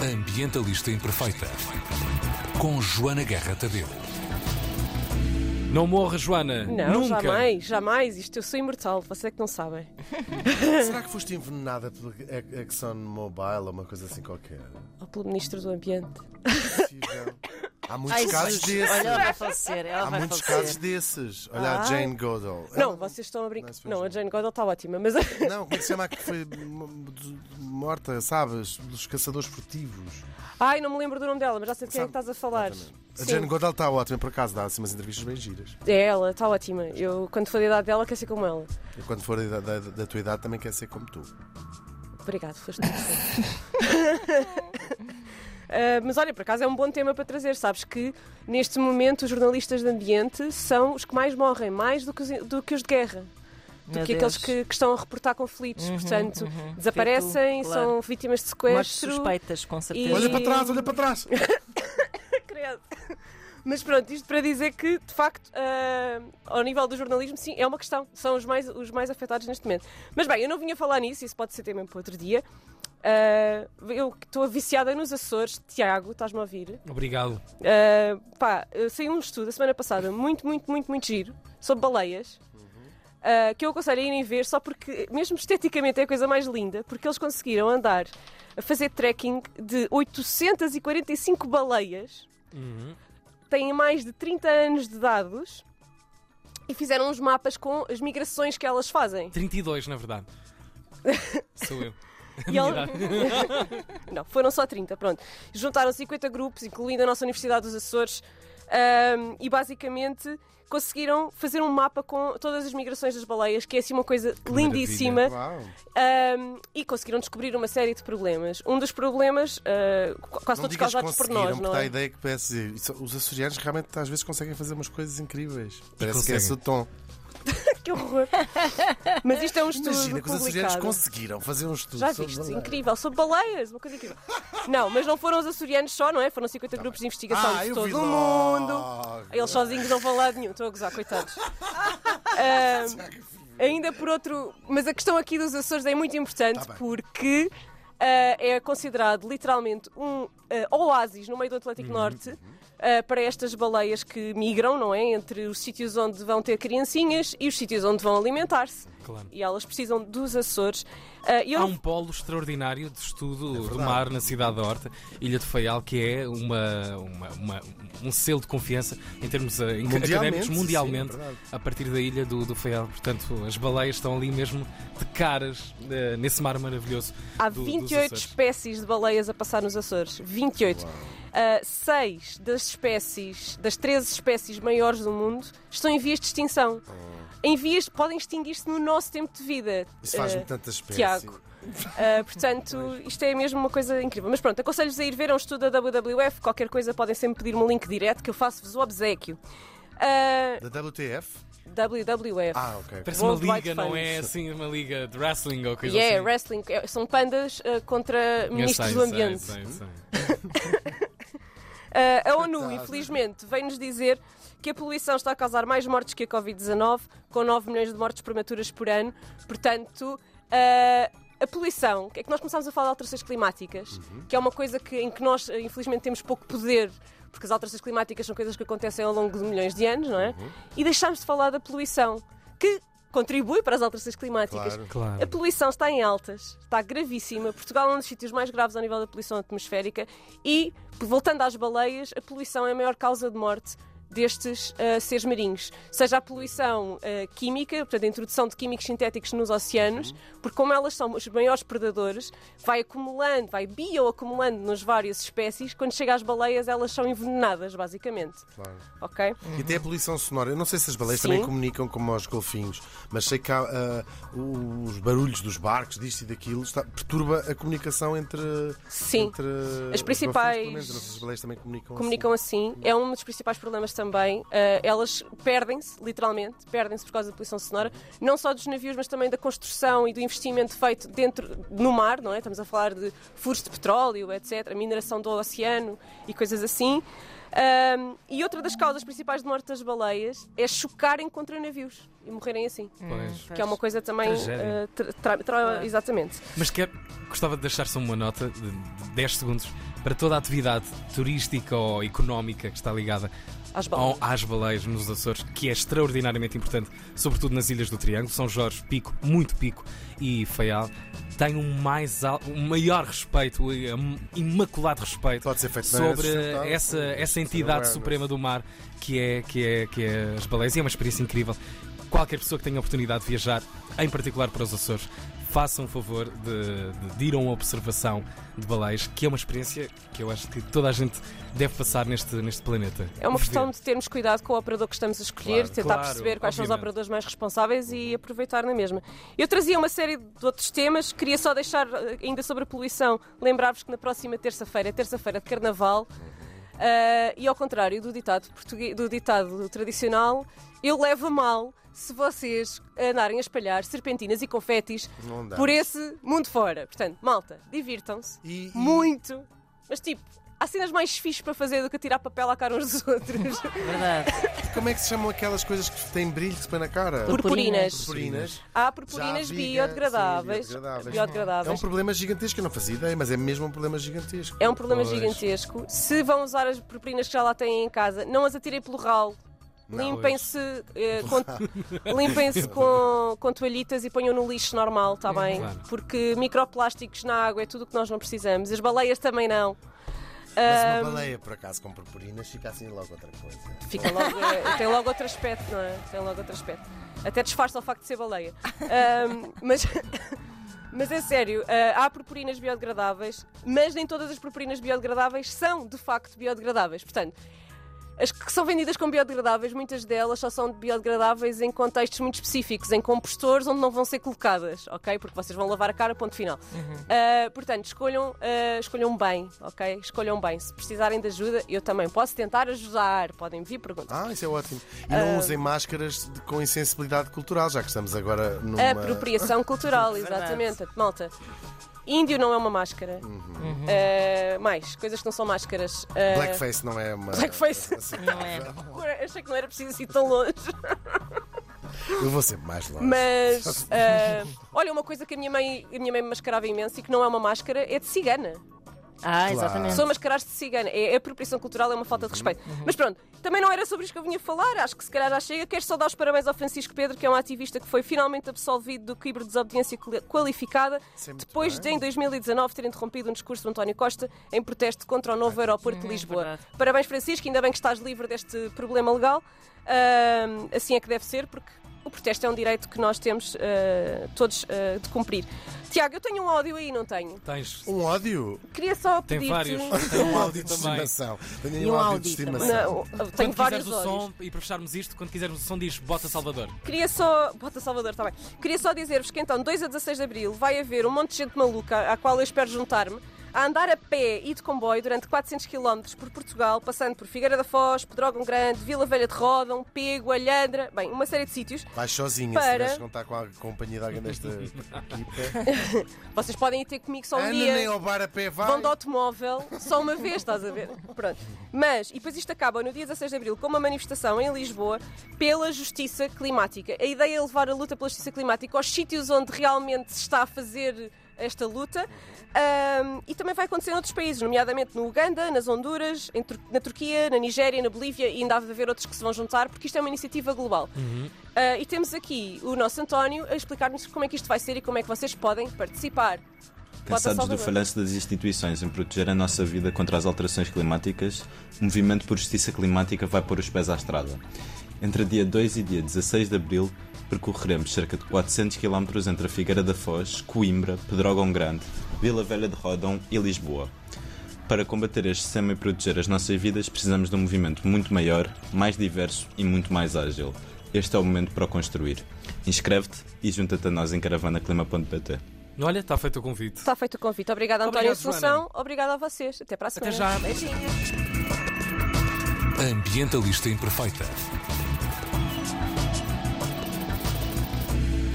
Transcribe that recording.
Ambientalista Imperfeita. Com Joana Guerra Tadeu. Não morra, Joana. Não, Nunca. jamais, jamais. Isto eu sou imortal, vocês é que não sabem. Será que foste envenenada pelo Exxon Mobil ou uma coisa assim qualquer? Ou pelo Ministro do Ambiente. Possível. Há muitos Ai, casos Jesus, desses. Olha, ela vai falecer. Ela Há vai muitos falecer. casos desses. Olha a Ai. Jane Goodall. Não, Ela- vocês estão a brincar. Não, se fez Não, a. Jane Goodall está ótima, mas Não, como é que se chama a que foi m- morta, sabes? Dos caçadores furtivos. Ai, não me lembro do nome dela, mas já sei de quem é que Sabe- estás a falar. A Sim. Jane Goodall está ótima, por acaso, dá assim umas entrevistas bem giras. É ela, está ótima. Eu, quando for da idade dela, quero ser como ela. E quando for da, da- da tua idade, também quer ser como tu. Obrigado, foste Uh, mas olha, por acaso é um bom tema para trazer. Sabes que neste momento os jornalistas de ambiente são os que mais morrem, mais do que os, do que os de guerra. Do Meu que Deus. aqueles que, que estão a reportar conflitos. Uhum, Portanto, uhum. desaparecem, Feito, claro. são vítimas de Mortes sequestro. suspeitas, com certeza. E- Olha para trás, olha para trás! Credo. Mas pronto, isto para dizer que, de facto, ah, ao nível do jornalismo, sim, é uma questão. São os mais, os mais afetados neste momento. Mas bem, eu não vinha falar nisso, isso pode ser tema para outro dia. Ah, eu estou viciada nos Açores. Tiago, estás-me a ouvir? Obrigado. Uh, pá, uh, saiu um estudo a semana passada, muito, muito, muito, muito giro, sobre baleias. uh, que eu aconselho a irem ver só porque, mesmo esteticamente, é a coisa mais linda, porque eles conseguiram andar a fazer trekking de 845 baleias, Uhum. têm mais de 30 anos de dados e fizeram uns mapas com as migrações que elas fazem. 32, na verdade. Sou eu. E ele- Não, foram só 30, pronto. Juntaram 50 grupos, incluindo a nossa Universidade dos Açores, ahm, e basicamente conseguiram fazer um mapa com todas as migrações das baleias, que é assim uma coisa lindíssima, Uau! ahm, e conseguiram descobrir uma série de problemas. Um dos problemas, qu- quase Não todos digas causados por nós, não dá a é? ideia que parece Os açorianos realmente às vezes conseguem fazer umas coisas incríveis. Parece que é esse o tom. Que horror! Mas isto é um estudo Imagina que os açorianos conseguiram fazer um estudo Já viste? Incrível, sobre baleias, uma coisa incrível. Não, mas não foram os açorianos só, não é? Foram 50 grupos de investigação Ah, de todo o logo. mundo. Eles sozinhos não vão lá de nenhum, estou a gozar, coitados. Ah, ainda por outro. Mas a questão aqui dos Açores é muito importante Tá bem. porque é considerado literalmente um ah, oásis no meio do Uhum, Atlântico Norte. ah, para estas baleias que migram, não é? Entre os sítios onde vão ter criancinhas e os sítios onde vão alimentar-se. Claro. E elas precisam dos Açores. Ah, eu Há um polo extraordinário de estudo do verdade. mar na cidade da Horta, Ilha de Faial, que é uma, uma- uma- um selo de confiança em termos eh, Mundialmente, académicos sim, mundialmente é verdade. a partir da ilha do, do Faial. Portanto, as baleias estão ali mesmo de caras eh, nesse mar maravilhoso. Há do- dos 28 Açores. espécies de baleias a passar nos Açores. 28. Ah, seis das espécies, das 13 espécies maiores do mundo, estão em vias de extinção. Em vias, podem extinguir-se no nosso tempo de vida. Isso faz-me Ah, tanta espécie. Tiago. Ah, portanto, isto é mesmo uma coisa incrível. Mas pronto, aconselho-vos a ir ver, é um estudo da WWF. Qualquer coisa podem sempre pedir-me um link direto que eu faço-vos o obsequio. Ah, Da WTF? WWF. Ah, ok. Parece uma World Wide liga, não é assim uma liga de wrestling ou coisa Yeah, assim. wrestling. É, São pandas ah, contra ministros sei, do sei, ambiente. sei, sei. Uh, a ONU, Coitado. infelizmente, vem-nos dizer que a poluição está a causar mais mortes que a Covid-19, com 9 milhões de mortes prematuras por ano. Portanto, uh, a poluição, é que nós começámos a falar de alterações climáticas, que é uma coisa que, em que nós, infelizmente, temos pouco poder, porque as alterações climáticas são coisas que acontecem ao longo de milhões de anos, não é? E deixámos de falar da poluição, que contribui para as alterações climáticas. Claro. Claro. A poluição está em altas, está gravíssima. Portugal é um dos sítios mais graves ao nível da poluição atmosférica e, voltando às baleias, a poluição é a maior causa de morte destes ah, seres marinhos. Seja a poluição ah, química, portanto, a introdução de químicos sintéticos nos oceanos, porque como elas são os maiores predadores, vai acumulando, vai bioacumulando nas várias espécies, quando chega às baleias elas são envenenadas, basicamente. Claro. Ok? E até a poluição sonora. Eu não sei se as baleias Sim. também comunicam como os golfinhos, mas sei que há, ah, os barulhos dos barcos, disto e daquilo, está- perturba a comunicação entre. Sim. entre As principais- golfinhos, as baleias também comunicam. comunicam assim. É um dos principais problemas também. Uh, elas perdem-se, literalmente, perdem-se por causa da poluição sonora, não só dos navios, mas também da construção e do investimento feito dentro no mar, não é? Estamos a falar de furos de petróleo, etc., mineração do oceano e coisas assim. Um, e outra das causas principais de morte das baleias é chocarem contra navios e morrerem assim. Pois. Que é uma coisa também. Uh, tra- tra- tra- exatamente. Mas quer, gostava de deixar só uma nota de de 10 segundos para toda a atividade turística ou económica que está ligada Às baleias. às baleias nos Açores, que é extraordinariamente importante, sobretudo nas Ilhas do Triângulo, São Jorge, Pico, muito Pico e Faial. Tenho um, mais um maior respeito, um imaculado respeito Pode ser feito de maneira sobre essa, essa entidade suprema do mar que é, que, é, que é as baleias. E é uma experiência incrível. Qualquer pessoa que tenha a oportunidade de viajar, em particular para os Açores, façam o favor de, de, ir a uma observação de baleias, que é uma experiência que eu acho que toda a gente deve passar neste, neste planeta. É uma questão de termos cuidado com o operador que estamos a escolher, Claro, tentar claro, perceber quais são os obviamente. operadores mais responsáveis e aproveitar na mesma. Eu trazia uma série de outros temas, queria só deixar, eh, ainda sobre a poluição, lembrar-vos que na próxima terça-feira, é terça-feira de Carnaval, eh, e ao contrário do ditado, do ditado tradicional, eu levo a mal se vocês andarem a espalhar serpentinas e confetis por esse mundo fora. Portanto, malta, divirtam-se E- e- muito, mas tipo, há cenas mais fixes para fazer do que tirar papel à cara uns dos outros. Verdade. Como é que se chamam aquelas coisas que têm brilho que se põe na cara? Purpurinas. Purpurinas. Há purpurinas biodegradáveis. sim, biodegradáveis. É biodegradáveis. um problema gigantesco, eu não fazia ideia, mas é mesmo um problema gigantesco. É um problema Pois. gigantesco. Se vão usar as purpurinas que já lá têm em casa, não as atirem pelo ralo. Limpem-se eh, com, limpem-se com, com toalhitas e ponham no lixo normal, está bem? Claro. Porque microplásticos na água é tudo o que nós não precisamos. As baleias também não. Mas uma baleia, por acaso, com purpurinas, fica assim logo outra coisa. Fica logo, eh, tem logo outro aspecto, não é? Tem logo outro aspecto. Até disfarça o facto de ser baleia. Ahm, mas, mas é sério, ah, há purpurinas biodegradáveis, mas nem todas as purpurinas biodegradáveis são de facto biodegradáveis. Portanto, as que são vendidas como biodegradáveis, muitas delas só são biodegradáveis em contextos muito específicos, em compostores onde não vão ser colocadas, ok? Porque vocês vão lavar a cara, ponto final. Ah, portanto, escolham, ah, escolham bem, ok? Escolham bem. Se precisarem de ajuda, eu também posso tentar ajudar. Podem vir perguntar. Ah, isso é ótimo. E não usem máscaras de- com insensibilidade cultural, já que estamos agora numa. Apropriação cultural, exatamente. Malta, índio não é uma máscara. Ah, mais, coisas que não são máscaras. Ah, Blackface não é uma. Blackface. Não é. Achei que não era preciso ir tão longe. Eu vou sempre mais longe. Mas, ah, olha, uma coisa que a minha, mãe, a minha mãe me mascarava imenso e que não é uma máscara é de cigana. Ah, exatamente. Sou mascarar-se de cigana. É, a apropriação cultural é uma falta de respeito. Mas pronto, também não era sobre isto que eu vinha falar. Acho que se calhar já chega. Quero só dar os parabéns ao Francisco Pedro, que é um ativista que foi finalmente absolvido do crime de desobediência quali- qualificada Isso é depois de, bem. em 2019, ter interrompido um discurso do António Costa em protesto contra o novo aeroporto de Lisboa. verdade. Parabéns, Francisco. Ainda bem que estás livre deste problema legal. Ahm, assim é que deve ser, porque o protesto é um direito que nós temos ah, todos ah, de cumprir. Tiago, eu tenho um áudio aí, não tenho? Tens. Um ódio? Queria só Tem pedir vários. Tem um áudio de também. estimação. Tenho um um áudio de estimação. Não, tenho Quando vários quiseres o som, e para fecharmos isto, quando quisermos o som, diz Bota Salvador. Queria só. Bota Salvador, está bem. Queria só dizer-vos que então, 2 a 16 de Abril, vai haver um monte de gente maluca, à qual eu espero juntar-me, a andar a pé e de comboio durante 400 km por Portugal, passando por Figueira da Foz, Pedrógão Grande, Vila Velha de Rodão, Pego, Alhandra, bem, uma série de sítios. Vais sozinha, Para- se contar com a companhia de alguém desta equipa. Vocês podem ir ter comigo só um Ana dia. nem ao bar a pé vai. Vão de automóvel só uma vez, estás a ver? Pronto. Mas, e depois isto acaba no dia 16 de Abril com uma manifestação em Lisboa pela justiça climática. A ideia é levar a luta pela justiça climática aos sítios onde realmente se está a fazer esta luta. Ahm, e também vai acontecer em outros países, nomeadamente no Uganda, nas Honduras, Tur- na Turquia, na Nigéria, na Bolívia e ainda há de haver outros que se vão juntar, porque isto é uma iniciativa global. Ah, e temos aqui o nosso António a explicar-nos como é que isto vai ser e como é que vocês podem participar. Cansados do falhanço das instituições em proteger a nossa vida contra as alterações climáticas, o Movimento por Justiça Climática vai pôr os pés à estrada. Entre dia 2 e dia 16 de abril, percorreremos cerca de 400 km entre a Figueira da Foz, Coimbra, Pedrógão Grande, Vila Velha de Rodão e Lisboa. Para combater este sistema e proteger as nossas vidas, precisamos de um movimento muito maior, mais diverso e muito mais ágil. Este é o momento para o construir. Inscreve-te e junta-te a nós em caravanaclima.pt. Olha, está feito o convite. Está feito o convite. Obrigada, António Obrigado, Assunção. Obrigada a vocês. Até para a semana. Até já. Beijinhos. Ambientalista Imperfeita.